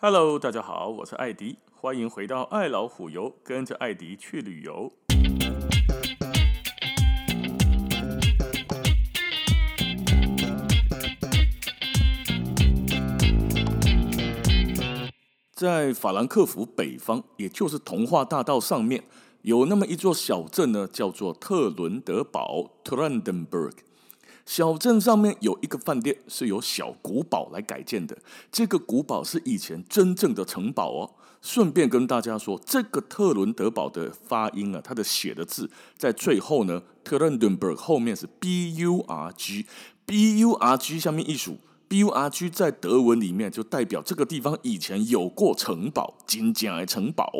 Hello，大家好，我是艾迪，欢迎回到爱老虎游，跟着艾迪去旅游。在法兰克福北方，也就是童话大道上面，有那么一座小镇呢，叫做特伦德堡 （Tröndenberg）。小镇上面有一个饭店，是由小古堡来改建的。这个古堡是以前真正的城堡哦。顺便跟大家说，这个特伦德堡的发音啊，它的写的字在最后呢，Tröndenberg 后面是 B U R G，B U R G 下面一数，B U R G 在德文里面就代表这个地方以前有过城堡，金甲城堡。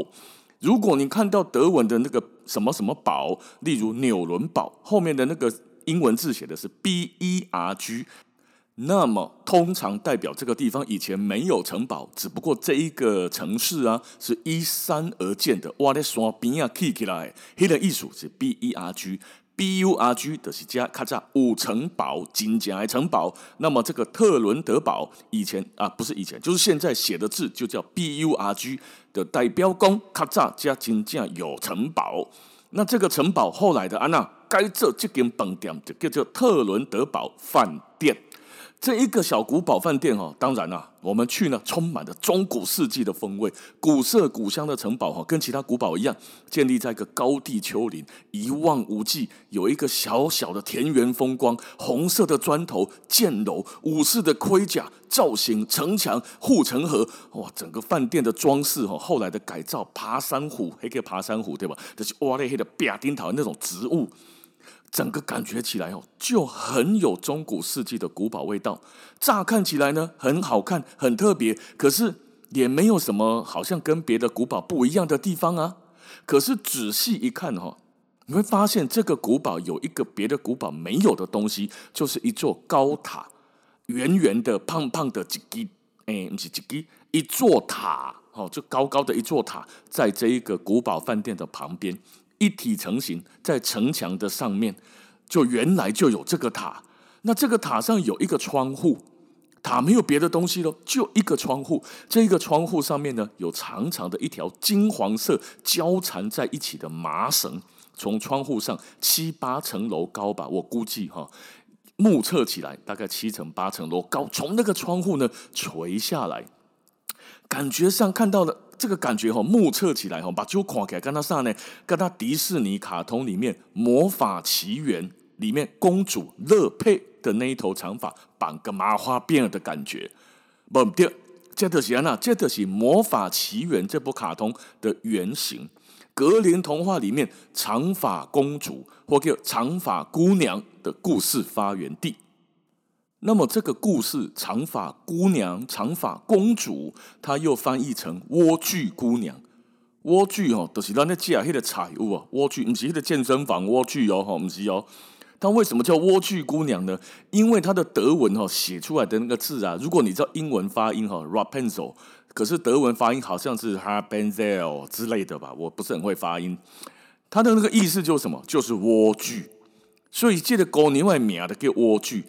如果你看到德文的那个什么什么堡，例如纽伦堡后面的那个。英文字写的是 B E R G，那么通常代表这个地方以前没有城堡，只不过这一个城市啊是依山而建的。哇，在山边啊起起来，它的艺术是 B E R G，B U R G 的是加咔嚓五城堡，金甲城堡。那么这个特伦德堡以前啊不是以前，就是现在写的字就叫 B U R G 的代表宫咔嚓加金甲有城堡。那这个城堡后来的安娜。该这这间饭店就叫做特伦德堡饭店。这一个小古堡饭店哦，当然啦，我们去呢，充满了中古世纪的风味，古色古香的城堡哈，跟其他古堡一样，建立在一个高地丘陵，一望无际，有一个小小的田园风光，红色的砖头箭楼，武士的盔甲造型，城墙护城河，哇，整个饭店的装饰哈，后来的改造，爬山虎，还可以爬山虎对吧？就是哇嘞黑的白丁桃那种植物。整个感觉起来哦，就很有中古世纪的古堡味道。乍看起来呢，很好看，很特别，可是也没有什么好像跟别的古堡不一样的地方啊。可是仔细一看哈，你会发现这个古堡有一个别的古堡没有的东西，就是一座高塔，圆圆的、胖胖的几级，哎，不是几级，一座塔哦，就高高的一座塔，在这一个古堡饭店的旁边。一体成型，在城墙的上面，就原来就有这个塔。那这个塔上有一个窗户，塔没有别的东西喽，就一个窗户。这个窗户上面呢，有长长的一条金黄色交缠在一起的麻绳，从窗户上七八层楼高吧，我估计哈，目测起来大概七层八层楼高，从那个窗户呢垂下来，感觉上看到了。这个感觉哈，目测起来哈，把就看起来跟他上呢，跟他迪士尼卡通里面《魔法奇缘》里面公主乐佩的那一头长发绑个麻花辫的感觉，不对，这就是啊，这就是《魔法奇缘》这部卡通的原型，格林童话里面长发公主或叫长发姑娘的故事发源地。那么这个故事，长发姑娘、长发公主，它又翻译成莴苣姑娘。莴苣哦，都、就是咱那家迄个财物啊，莴苣不是迄个健身房莴苣哦，吼，不是哦。它为什么叫莴苣姑娘呢？因为它的德文哈写出来的那个字啊，如果你知道英文发音哈，Rapunzel，可是德文发音好像是 Rapunzel 之类的吧，我不是很会发音。它的那个意思就是什么？就是莴苣。所以记得过年外名的叫莴苣。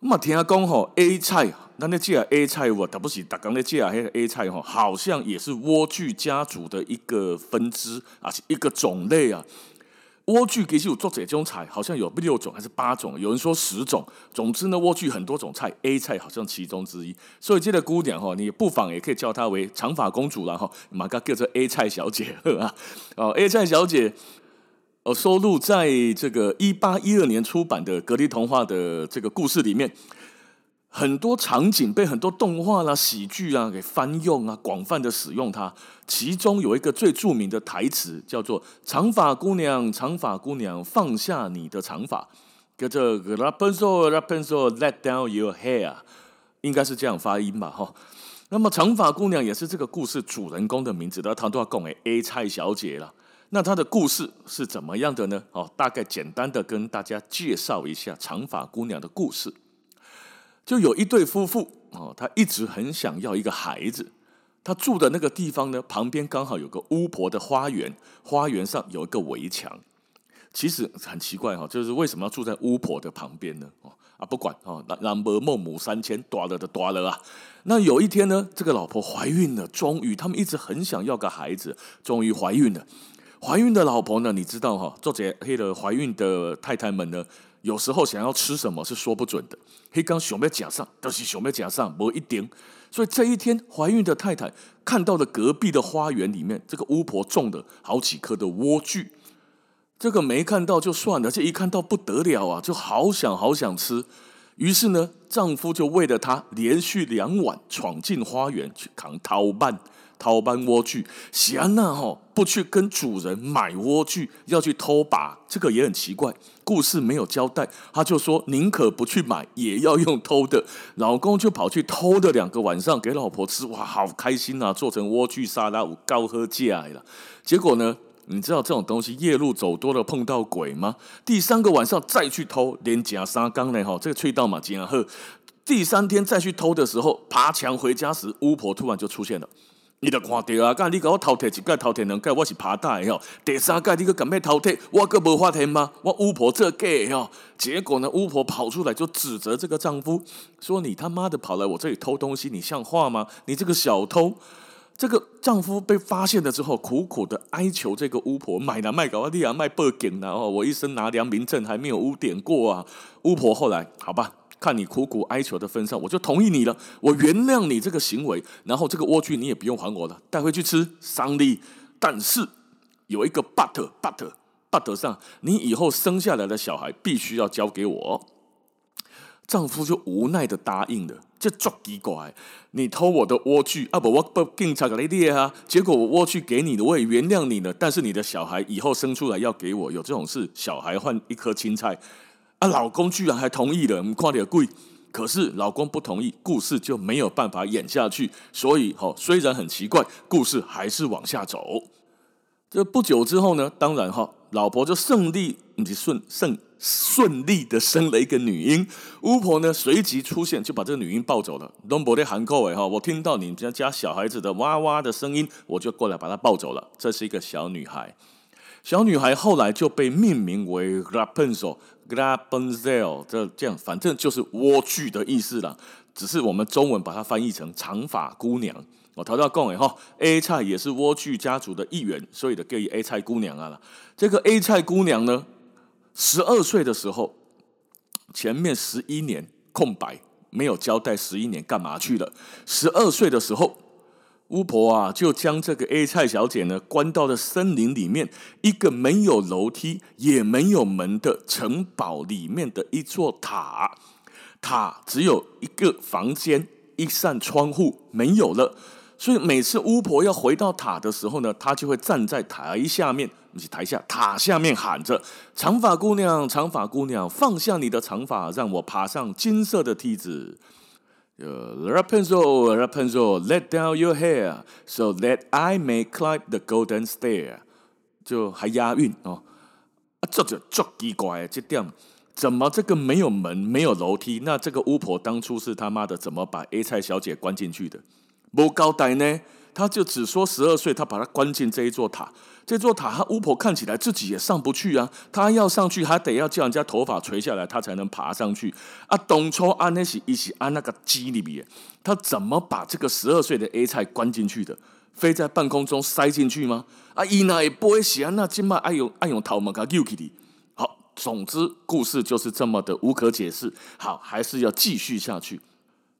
那么听讲吼，A 菜，那那介 A 菜我他不是打刚那介黑 A 菜吼，好像也是莴苣家族的一个分支啊，是一个种类啊。莴苣其实有做这种菜，好像有六种还是八种，有人说十种。总之呢，莴苣很多种菜，A 菜好像其中之一。所以这个姑娘哈，你不妨也可以叫她为长发公主了哈，马上叫做 A 菜小姐啊。哦，A 菜小姐。哦，收录在这个一八一二年出版的格林童话的这个故事里面，很多场景被很多动画啦、喜剧啊给翻用啊，广泛的使用它。其中有一个最著名的台词叫做“长发姑娘，长发姑娘，放下你的长发”，叫做 “Rapunzel, Rapunzel, let down your hair”，应该是这样发音吧？哈。那么长发姑娘也是这个故事主人公的名字，她唐都要讲诶，A 菜小姐了。那他的故事是怎么样的呢？哦，大概简单的跟大家介绍一下长发姑娘的故事。就有一对夫妇哦，他一直很想要一个孩子。他住的那个地方呢，旁边刚好有个巫婆的花园，花园上有一个围墙。其实很奇怪哈，就是为什么要住在巫婆的旁边呢？哦，啊，不管啊，那那么孟母三迁，多了的多了啊。那有一天呢，这个老婆怀孕了，终于他们一直很想要个孩子，终于怀孕了。怀孕的老婆呢，你知道哈，做这黑的怀孕的太太们呢，有时候想要吃什么是说不准的。黑刚想要夹上，但是想要夹上，没一点。所以这一天，怀孕的太太看到了隔壁的花园里面，这个巫婆种的好几棵的莴苣。这个没看到就算了，这一看到不得了啊，就好想好想吃。于是呢，丈夫就为了她，连续两晚闯进花园去扛桃瓣、偷搬莴苣。喜安娜哈不去跟主人买莴苣，要去偷拔，这个也很奇怪。故事没有交代，她就说宁可不去买，也要用偷的。老公就跑去偷的两个晚上给老婆吃，哇，好开心啊！做成莴苣沙拉，我高喝价了。结果呢？你知道这种东西夜路走多了碰到鬼吗？第三个晚上再去偷，连夹沙缸呢？哈，这个吹到嘛，然后第三天再去偷的时候，爬墙回家时，巫婆突然就出现了。你都看到啊？刚才你给我偷铁一盖，偷铁两盖，我是爬大的哟。第三盖你个敢咩偷铁？我个无发现吗？我巫婆这个哟。结果呢，巫婆跑出来就指责这个丈夫，说你他妈的跑来我这里偷东西，你像话吗？你这个小偷！这个丈夫被发现了之后，苦苦的哀求这个巫婆买了卖搞阿利亚卖报警了哦，我一生拿良民证还没有污点过啊！巫婆后来好吧，看你苦苦哀求的份上，我就同意你了，我原谅你这个行为，然后这个莴苣你也不用还我了，带回去吃赏你。但是有一个 but but but 上，你以后生下来的小孩必须要交给我。丈夫就无奈的答应了，这足奇怪！你偷我的莴苣啊不，我不警察给你列啊！结果我莴苣给你了，我也原谅你了。但是你的小孩以后生出来要给我，有这种事，小孩换一颗青菜啊！老公居然还同意了，你夸点贵。可是老公不同意，故事就没有办法演下去。所以，哈，虽然很奇怪，故事还是往下走。这不久之后呢，当然哈，老婆就胜利，你顺胜。顺利的生了一个女婴，巫婆呢随即出现，就把这个女婴抱走了。东伯的韩扣哎哈，我听到你们家家小孩子的哇哇的声音，我就过来把她抱走了。这是一个小女孩，小女孩后来就被命名为 Rapunzel g r a b e n z e l 这这样，反正就是莴苣的意思了。只是我们中文把它翻译成长发姑娘。我头要讲哎哈，A 菜也是莴苣家族的一员，所以的叫 A 菜姑娘啊了。这个 A 菜姑娘呢？十二岁的时候，前面十一年空白，没有交代十一年干嘛去了。十二岁的时候，巫婆啊就将这个 A 菜小姐呢关到了森林里面一个没有楼梯也没有门的城堡里面的一座塔，塔只有一个房间，一扇窗户，没有了。所以每次巫婆要回到塔的时候呢，她就会站在台下面，不是台下，塔下面喊着：“长发姑娘，长发姑娘，放下你的长发，让我爬上金色的梯子。” Rapunzel, Rapunzel, let down your hair so that I may climb the golden stair。就还押韵哦，啊，这就足奇怪，这点怎么这个没有门，没有楼梯？那这个巫婆当初是他妈的怎么把 A 菜小姐关进去的？不交代呢，他就只说十二岁，他把他关进这一座塔。这座塔，他巫婆看起来自己也上不去啊。他要上去，还得要叫人家头发垂下来，他才能爬上去。啊，当初安那是一起安那个鸡里面，他怎么把这个十二岁的 A 菜关进去的？飞在半空中塞进去吗？啊，伊那也不会写，那今麦爱用爱用头毛给救起的。好，总之故事就是这么的无可解释。好，还是要继续下去。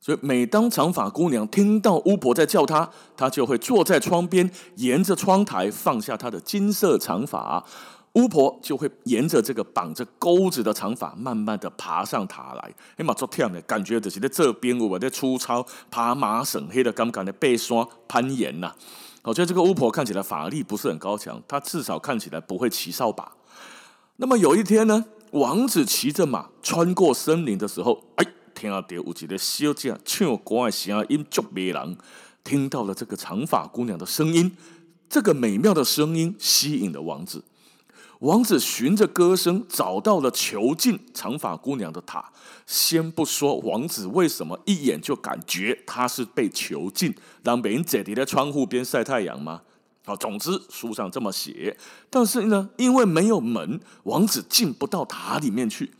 所以，每当长发姑娘听到巫婆在叫她，她就会坐在窗边，沿着窗台放下她的金色长发，巫婆就会沿着这个绑着钩子的长发，慢慢的爬上塔来。哎妈，昨天的感觉就是在这边我在粗糙爬麻绳，黑的刚刚的背山攀岩呐。我觉得这个巫婆看起来法力不是很高强，她至少看起来不会骑扫把。那么有一天呢，王子骑着马穿过森林的时候，哎。听到有一个小姐唱歌的声音，足迷人。听到了这个长发姑娘的声音，这个美妙的声音吸引了王子。王子循着歌声找到了囚禁长发姑娘的塔。先不说王子为什么一眼就感觉他是被囚禁，让别人在你的窗户边晒太阳吗？好，总之书上这么写。但是呢，因为没有门，王子进不到塔里面去。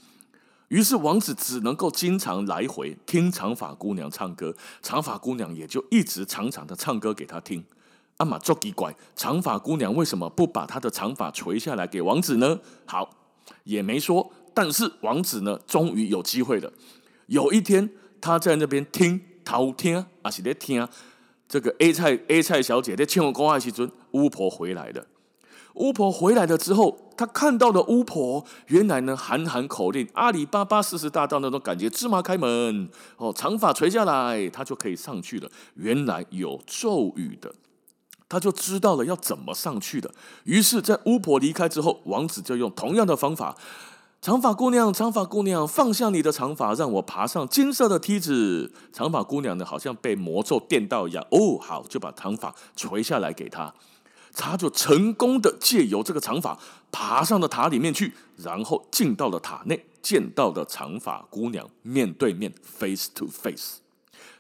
于是王子只能够经常来回听长发姑娘唱歌，长发姑娘也就一直长长的唱歌给他听。阿玛做奇怪，长发姑娘为什么不把她的长发垂下来给王子呢？好，也没说。但是王子呢，终于有机会了。有一天，他在那边听，偷听，还是在听这个 A 菜 A 菜小姐在唱歌的时阵，巫婆回来了。巫婆回来了之后，他看到的巫婆原来呢喊喊口令，阿里巴巴四十大盗那种感觉，芝麻开门哦，长发垂下来，他就可以上去了。原来有咒语的，他就知道了要怎么上去的。于是，在巫婆离开之后，王子就用同样的方法，长发姑娘，长发姑娘，放下你的长发，让我爬上金色的梯子。长发姑娘呢，好像被魔咒电到一样，哦，好，就把长发垂下来给他。他就成功的借由这个长发爬上了塔里面去，然后进到了塔内，见到了长发姑娘面对面 （face to face）。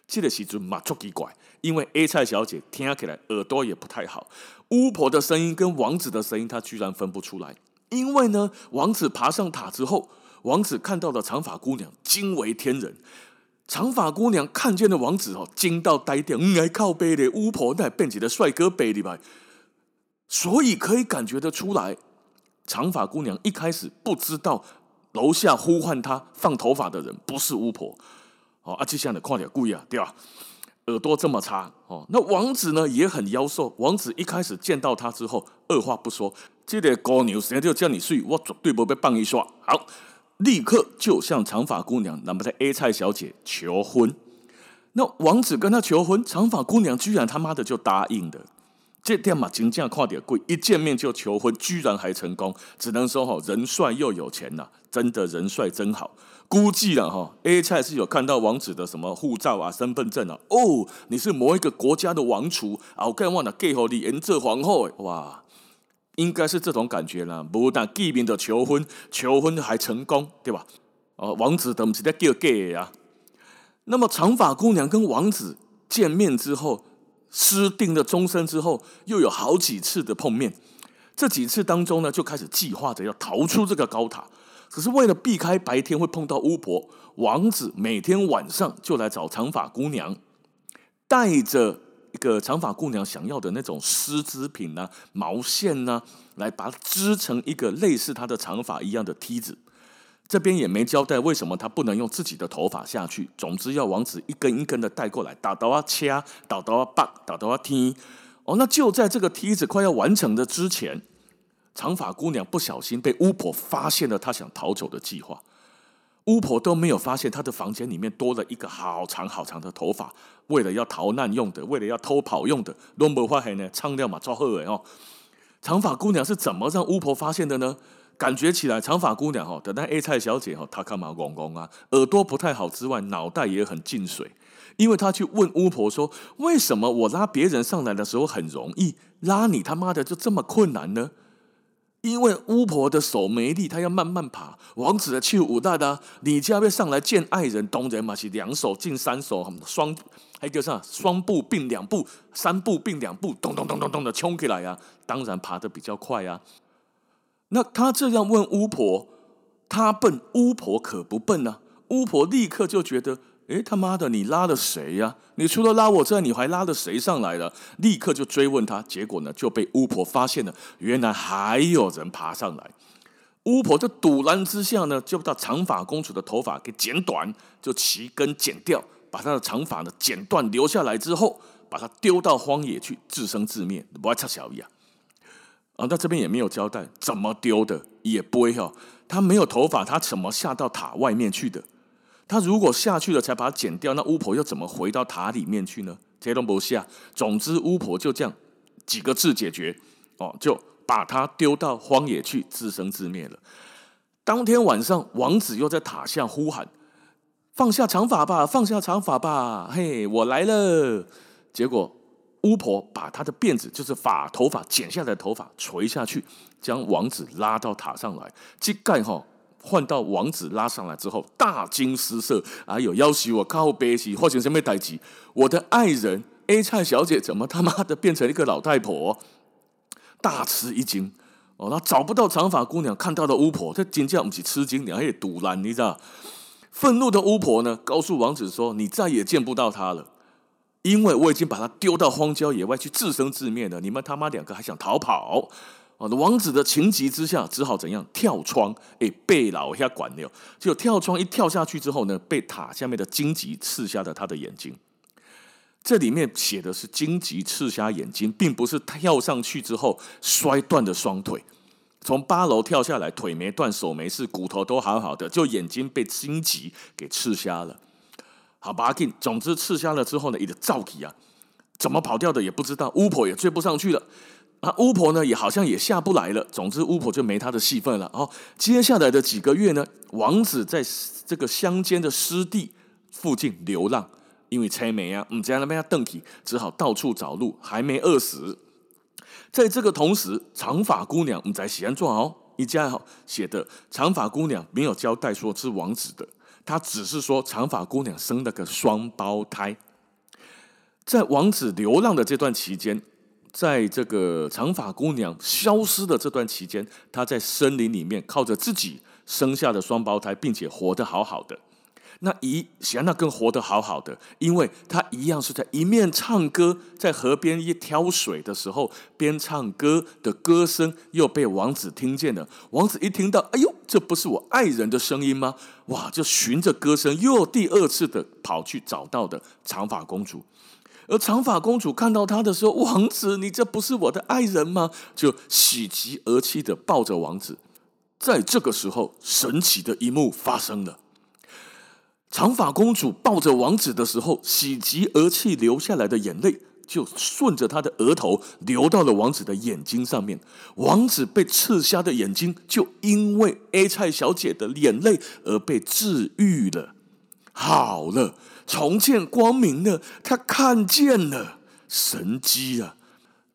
这个时阵马足奇怪，因为 A 菜小姐听起来耳朵也不太好，巫婆的声音跟王子的声音，她居然分不出来。因为呢，王子爬上塔之后，王子看到了长发姑娘，惊为天人。长发姑娘看见了王子哦，惊到呆掉，嗯，还靠背的巫婆那变起了帅哥背里吧。所以可以感觉得出来，长发姑娘一开始不知道楼下呼唤她放头发的人不是巫婆哦。啊，接下来快点故意啊，对吧？耳朵这么差哦。那王子呢也很妖兽。王子一开始见到她之后，二话不说，这个高牛谁就叫你睡，我绝对不被棒一刷。好，立刻就向长发姑娘，那么在 A 菜小姐求婚。那王子跟她求婚，长发姑娘居然他妈的就答应了。这点嘛，金价跨点贵，一见面就求婚，居然还成功，只能说哈，人帅又有钱呐，真的人帅真好。估计了哈，A 菜是有看到王子的什么护照啊、身份证啊，哦，你是某一个国家的王储啊，我更忘了给好你演这皇后，哇，应该是这种感觉啦。不但见面的求婚，求婚还成功，对吧？哦，王子都不是在叫 gay 呀。那么长发姑娘跟王子见面之后。私定了终身之后，又有好几次的碰面。这几次当中呢，就开始计划着要逃出这个高塔。可是为了避开白天会碰到巫婆，王子每天晚上就来找长发姑娘，带着一个长发姑娘想要的那种丝织品啊、毛线啊，来把它织成一个类似她的长发一样的梯子。这边也没交代为什么他不能用自己的头发下去。总之要王子一根一根的带过来，打到啊掐，打到啊棒，打到啊踢。哦，那就在这个梯子快要完成的之前，长发姑娘不小心被巫婆发现了她想逃走的计划。巫婆都没有发现她的房间里面多了一个好长好长的头发，为了要逃难用的，为了要偷跑用的。都没发现呢，唱掉嘛，超好哎哦。长发姑娘是怎么让巫婆发现的呢？感觉起来，长发姑娘哈，等待 A 菜小姐哈，她干嘛公公啊？耳朵不太好之外，脑袋也很进水，因为她去问巫婆说：“为什么我拉别人上来的时候很容易，拉你他妈的就这么困难呢？”因为巫婆的手没力，她要慢慢爬。王子的气武大的，你家要上来见爱人，当然嘛是两手进三手，双还叫啥？双步并两步，三步并两步，咚咚咚咚咚的冲起来呀！当然爬得比较快呀。那他这样问巫婆，他笨，巫婆可不笨呢、啊。巫婆立刻就觉得，诶，他妈的，你拉了谁呀、你除了拉我之外，你还拉了谁上来了？立刻就追问他，结果呢，就被巫婆发现了，原来还有人爬上来。巫婆就赌烂之下呢，就把长发公主的头发给剪短，就齐根剪掉，把她的长发呢剪断留下来之后，把她丢到荒野去自生自灭，不爱插小一样。啊，那这边也没有交代怎么丢的，也不会哈。他没有头发，他怎么下到塔外面去的？他如果下去了才把它剪掉，那巫婆又怎么回到塔里面去呢？这都不下。总之，巫婆就这样几个字解决哦，就把他丢到荒野去自生自灭了。当天晚上，王子又在塔下呼喊：“放下长发吧，放下长发吧，嘿，我来了。”结果。巫婆把她的辫子，就是发头发剪下来的头发垂下去，将王子拉到塔上来。这盖哈换到王子拉上来之后，大惊失色。哎呦，要死我靠悲喜，或者什么代志？我的爱人 A 菜小姐怎么他妈的变成一个老太婆？大吃一惊。哦，他找不到长发姑娘，看到了巫婆，这惊叫不起吃惊，两也赌烂，你知道？愤怒的巫婆呢，告诉王子说：“你再也见不到她了，因为我已经把他丢到荒郊野外去自生自灭了。你们他妈两个还想逃跑？”啊，王子的情急之下，只好怎样跳窗？哎，被老下管了，就跳窗一跳下去之后呢，被塔下面的荆棘刺瞎了他的眼睛。这里面写的是荆棘刺瞎眼睛，并不是跳上去之后摔断的双腿。从八楼跳下来，腿没断，手没事，骨头都好好的，就眼睛被荆棘给刺瞎了。好吧，总之刺瞎了之后呢，一个造起啊，怎么跑掉的也不知道，巫婆也追不上去了。啊，巫婆呢也好像也下不来了。总之，巫婆就没她的戏份了。哦，接下来的几个月呢，王子在这个乡间的湿地附近流浪，因为车没啊，唔知那边要蹬起，只好到处找路，还没饿死。在这个同时，长发姑娘唔在西安做哦，一家好写的长发姑娘没有交代说是王子的，他只是说长发姑娘生了个双胞胎。在王子流浪的这段期间。在这个长发姑娘消失的这段期间，他在森林里面靠着自己生下的双胞胎，并且活得好好的。那一显然那更活得好好的，因为她一样是在一面唱歌，在河边一挑水的时候，边唱歌的歌声又被王子听见了。王子一听到，哎呦，这不是我爱人的声音吗？哇，就循着歌声又第二次的跑去找到的长发公主。而长发公主看到他的时候，王子，你这不是我的爱人吗？就喜极而泣的抱着王子。在这个时候，神奇的一幕发生了。长发公主抱着王子的时候，喜极而泣流下来的眼泪，就顺着她的额头流到了王子的眼睛上面。王子被刺瞎的眼睛，就因为 A 菜小姐的眼泪而被治愈了。好了。重见光明了，他看见了神机啊！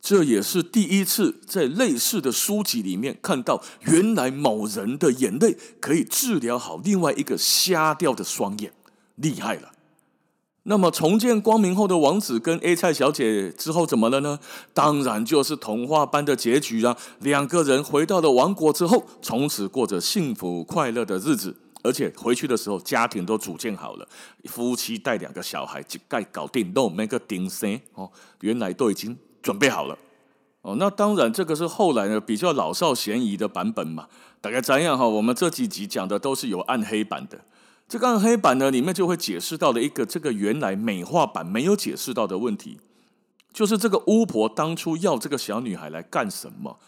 这也是第一次在类似的书籍里面看到，原来某人的眼泪可以治疗好另外一个瞎掉的双眼，厉害了。那么重见光明后的王子跟 A 菜小姐之后怎么了呢？当然就是童话般的结局啦！两个人回到了王国之后，从此过着幸福快乐的日子。而且回去的时候，家庭都组建好了，夫妻带两个小孩，一概搞定，都没个顶生哦。原来都已经准备好了哦。那当然，这个是后来呢比较老少咸宜的版本嘛。大概这样哈，我们这几集讲的都是有暗黑版的。这个暗黑版呢，里面就会解释到了一个这个原来美化版没有解释到的问题，就是这个巫婆当初要这个小女孩来干什么？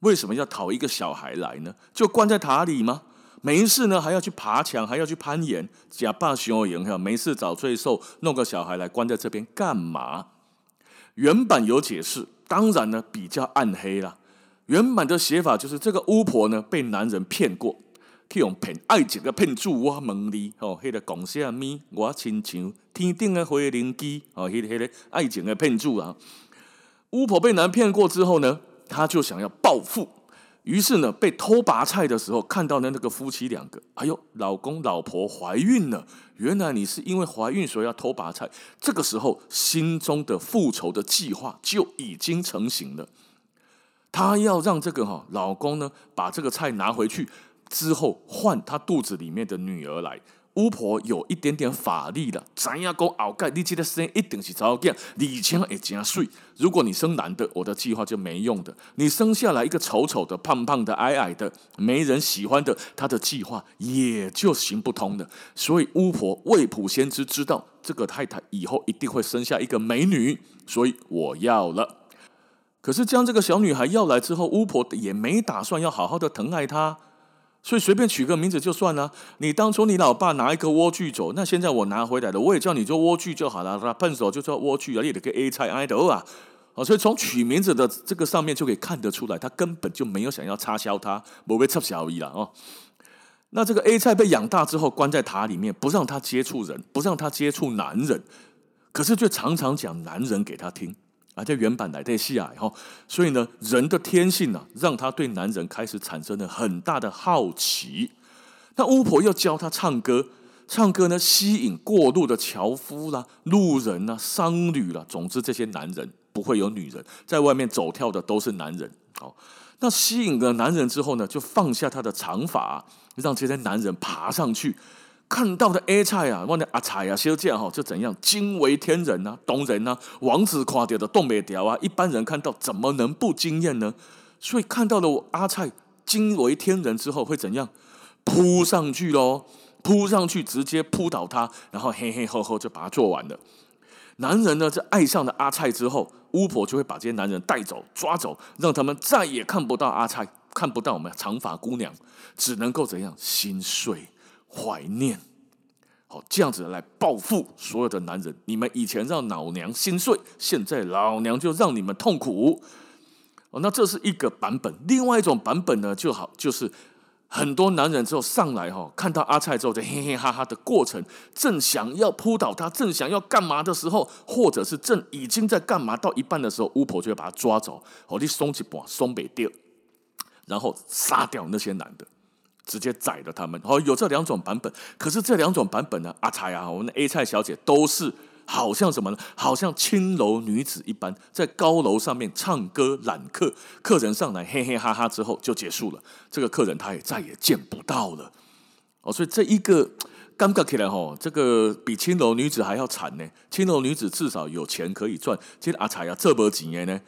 为什么要讨一个小孩来呢？就关在塔里吗？没事呢，还要去爬墙，还要去攀岩，假扮熊影哈，没事找罪受，弄个小孩来关在这边干嘛？原版有解释，当然呢比较暗黑啦。原版的写法就是这个巫婆呢被男人骗过，去用骗爱情的骗住我问你哦，迄个讲啥咪我亲像天顶的花灵机哦，迄个迄个爱情的骗住啊。巫婆被男骗过之后呢，她就想要报复。于是呢，被偷拔菜的时候看到的那个夫妻两个，哎呦，老公老婆怀孕了。原来你是因为怀孕所以要偷拔菜。这个时候，心中的复仇的计划就已经成型了。她要让这个哈老公呢，把这个菜拿回去之后，换她肚子里面的女儿来。巫婆有一点点法力了，咱要讲后盖，你这个生一定是早见，李强也加税。如果你生男的，我的计划就没用的；你生下来一个丑丑的、胖胖的、矮矮的，没人喜欢的，他的计划也就行不通的。所以巫婆未卜先知，知道这个太太以后一定会生下一个美女，所以我要了。可是将这个小女孩要来之后，巫婆也没打算要好好的疼爱她。所以随便取个名字就算了。你当初你老爸拿一个莴苣走，那现在我拿回来了，我也叫你做莴苣就好了。他笨手就叫莴苣啊，你得个 A 菜爱豆啊。所以从取名字的这个上面就可以看得出来，他根本就没有想要插销他，不会插销而已了哦。那这个 A 菜被养大之后，关在塔里面，不让他接触人，不让他接触男人，可是却常常讲男人给他听。啊，在原版来的戏啊，哈，所以呢，人的天性呢、啊，让他对男人开始产生了很大的好奇。那巫婆又教他唱歌，唱歌呢，吸引过路的樵夫啦、路人啦、商旅啦，总之这些男人不会有女人，在外面走跳的都是男人。好，那吸引了男人之后呢，就放下他的长发，让这些男人爬上去。看到的 A 菜啊，问的阿菜啊，修这样哈，就怎样惊为天人呐、啊，动人呐、啊，王子夸掉的冻未条啊，一般人看到怎么能不惊艳呢？所以看到了我阿菜惊为天人之后会怎样？扑上去喽，扑上去直接扑倒他，然后嘿嘿呵呵就把他做完了。男人呢，在爱上了阿菜之后，巫婆就会把这些男人带走、抓走，让他们再也看不到阿菜，看不到我们长发姑娘，只能够怎样心碎。怀念，好，这样子来报复所有的男人。你们以前让老娘心碎，现在老娘就让你们痛苦。哦，那这是一个版本。另外一种版本呢，就好，就是很多男人之后上来哈，看到阿菜之后就嘿嘿哈哈的过程，正想要扑倒他，正想要干嘛的时候，或者是正已经在干嘛到一半的时候，巫婆就会把他抓走，哦，你松一半，松北掉，然后杀掉那些男的。直接宰了他们，哦，有这两种版本。可是这两种版本呢，阿才啊，我们的 A 菜小姐都是好像什么呢？好像青楼女子一般，在高楼上面唱歌揽客，客人上来嘿嘿哈哈之后就结束了。这个客人他也再也见不到了。哦，所以这一个尴尬起来吼，这个比青楼女子还要惨呢。青楼女子至少有钱可以赚，其实阿菜啊，这么几年呢？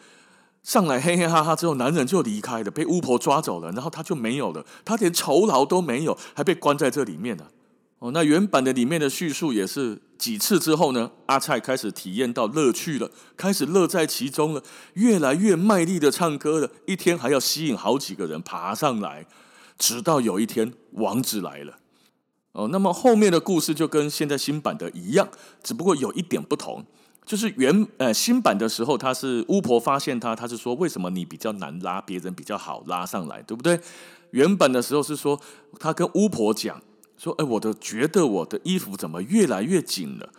上来嘿嘿哈哈之后，男人就离开了，被巫婆抓走了，然后他就没有了，他连酬劳都没有，还被关在这里面了。哦，那原版的里面的叙述也是几次之后呢，阿菜开始体验到乐趣了，开始乐在其中了，越来越卖力的唱歌了，一天还要吸引好几个人爬上来，直到有一天王子来了。哦，那么后面的故事就跟现在新版的一样，只不过有一点不同。就是原呃新版的时候，他是巫婆发现他，他是说，为什么你比较难拉，别人比较好拉上来，对不对？原版的时候是说他跟巫婆讲说，哎，我的觉得我的衣服怎么越来越紧了，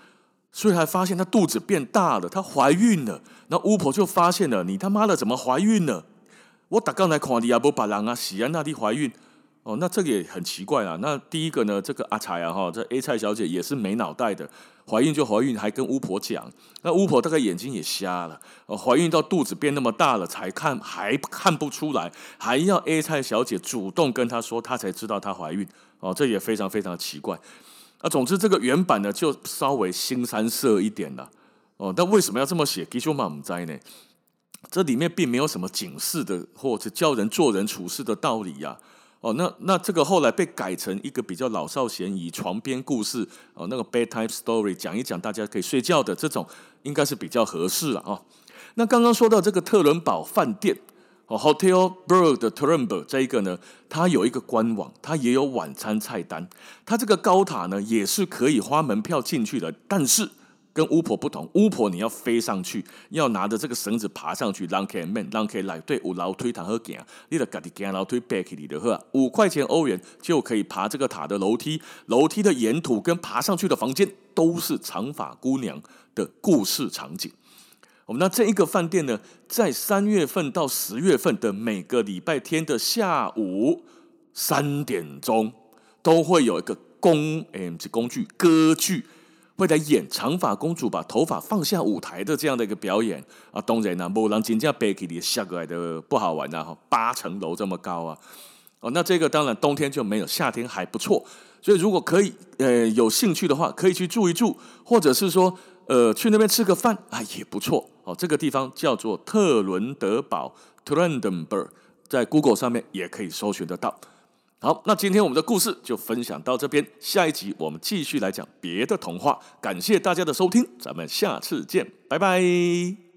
所以还发现她肚子变大了，她怀孕了。那巫婆就发现了，你他妈的怎么怀孕了？我打刚来看你也不把人啊喜安那里怀孕。哦，那这个也很奇怪啊。那第一个呢，这个阿菜啊，哈，这 A 菜小姐也是没脑袋的，怀孕就怀孕，还跟巫婆讲。那巫婆大概眼睛也瞎了，哦，怀孕到肚子变那么大了，才看还看不出来，还要 A 菜小姐主动跟她说，她才知道她怀孕。哦，这也非常非常奇怪。啊，总之这个原版呢，就稍微新三色一点了。哦，但为什么要这么写？其实我们不知道呢。这里面并没有什么警示的，或者教人做人处事的道理呀，啊。哦，那那这个后来被改成一个比较老少咸宜床边故事哦，那个 bedtime story 讲一讲，大家可以睡觉的这种，应该是比较合适了啊。那刚刚说到这个特伦堡饭店哦，Hotel Berg 的 Trump 这一个呢，它有一个官网，它也有晚餐菜单，它这个高塔呢也是可以花门票进去的，但是。跟巫婆不同，巫婆你要飞上去，要拿着这个绳子爬上去，让开门，让开来，对，五楼推堂和行，你得家己行楼推背起你的话，五块钱欧元就可以爬这个塔的楼梯，楼梯的沿途跟爬上去的房间都是长发姑娘的故事场景。我们那这一个饭店呢，在三月份到十月份的每个礼拜天的下午三点钟，都会有一个工，诶，这工具歌剧。会来演长发公主把头发放下舞台的这样的一个表演啊，当然呢，没人真正背起你下过来的不好玩呐、啊，八层楼这么高啊，哦，那这个当然冬天就没有，夏天还不错，所以如果可以，呃，有兴趣的话，可以去住一住，或者是说，呃，去那边吃个饭啊，也不错哦。这个地方叫做特伦德堡 （Trendenberg），在 Google 上面也可以搜寻得到。好，那今天我们的故事就分享到这边，下一集我们继续来讲别的童话。感谢大家的收听，咱们下次见，拜拜。